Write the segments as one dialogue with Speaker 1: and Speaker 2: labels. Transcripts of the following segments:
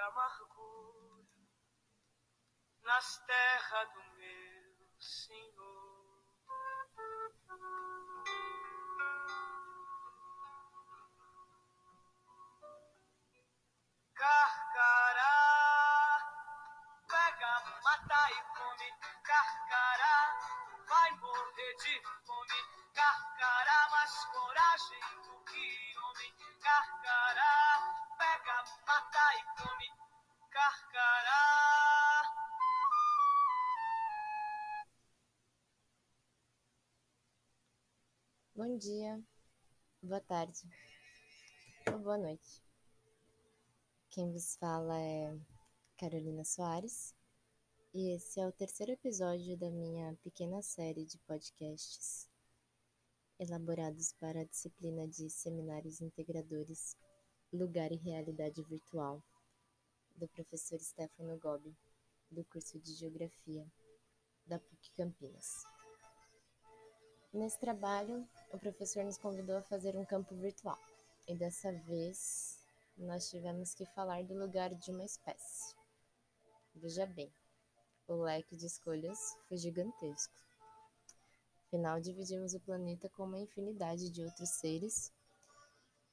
Speaker 1: amargura nas terras do meu Senhor. Carcará, pega, mata e come, carcará, vai morrer de
Speaker 2: Bom dia, boa tarde ou boa noite. Quem vos fala é Carolina Soares e esse é o terceiro episódio da minha pequena série de podcasts elaborados para a disciplina de Seminários Integradores Lugar e Realidade Virtual do professor Stefano Gobi, do curso de Geografia da PUC Campinas. Nesse trabalho, o professor nos convidou a fazer um campo virtual e dessa vez nós tivemos que falar do lugar de uma espécie. Veja bem, o leque de escolhas foi gigantesco. Afinal, dividimos o planeta com uma infinidade de outros seres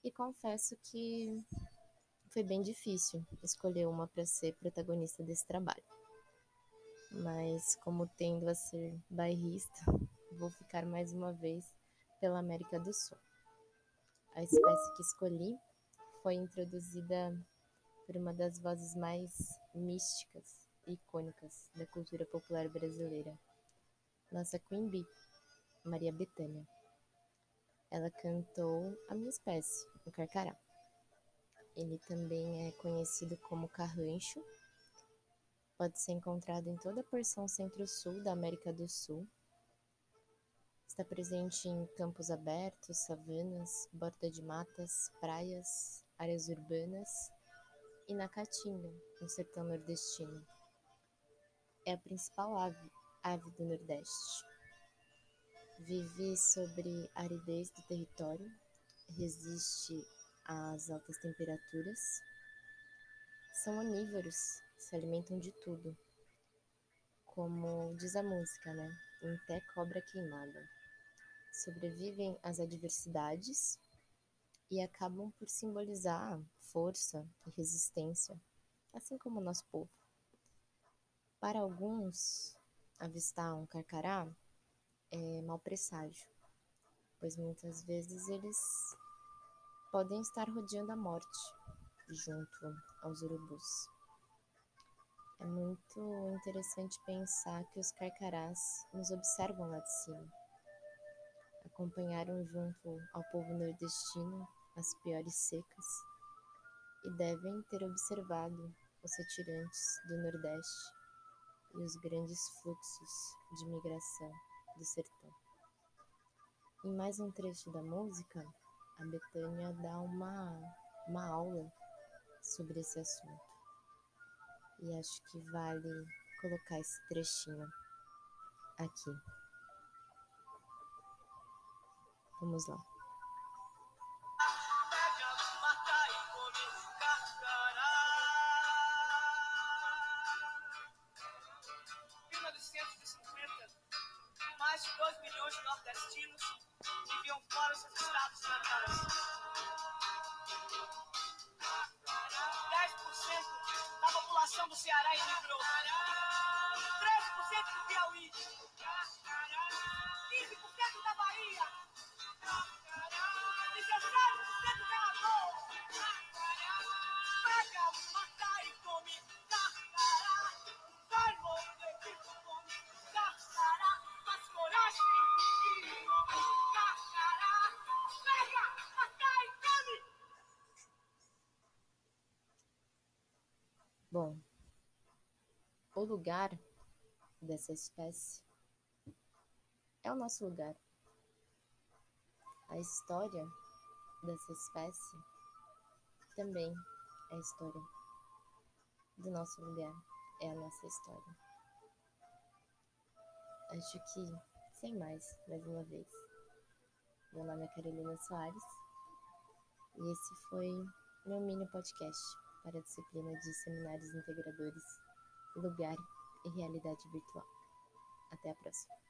Speaker 2: e confesso que foi bem difícil escolher uma para ser protagonista desse trabalho. Mas, como tendo a ser bairrista, vou ficar mais uma vez pela América do Sul. A espécie que escolhi foi introduzida por uma das vozes mais místicas e icônicas da cultura popular brasileira, nossa Queen Bee, Maria Bethânia. Ela cantou a minha espécie, o carcará. Ele também é conhecido como carrancho. Pode ser encontrado em toda a porção centro-sul da América do Sul. Está presente em campos abertos, savanas, borda de matas, praias, áreas urbanas e na Caatinga, no sertão nordestino. É a principal ave, ave do Nordeste. Vive sobre a aridez do território, resiste às altas temperaturas. São onívoros, se alimentam de tudo. Como diz a música, né? Em té cobra queimada. Sobrevivem às adversidades e acabam por simbolizar força e resistência, assim como o nosso povo. Para alguns, avistar um carcará é mau presságio, pois muitas vezes eles podem estar rodeando a morte junto aos urubus. É muito interessante pensar que os carcarás nos observam lá de cima. Acompanharam junto ao povo nordestino as piores secas e devem ter observado os retirantes do Nordeste e os grandes fluxos de migração do sertão. Em mais um trecho da música, a Betânia dá uma, uma aula sobre esse assunto. E acho que vale colocar esse trechinho aqui.
Speaker 1: Da população do Ceará emigrou. 13% do Piauí.
Speaker 2: Bom, o lugar dessa espécie é o nosso lugar. A história dessa espécie também é a história do nosso lugar, é a nossa história. Acho que, sem mais, mais uma vez, meu nome é Carolina Soares e esse foi meu mini podcast para a disciplina de Seminários Integradores, Lugar e Realidade Virtual. Até a próxima!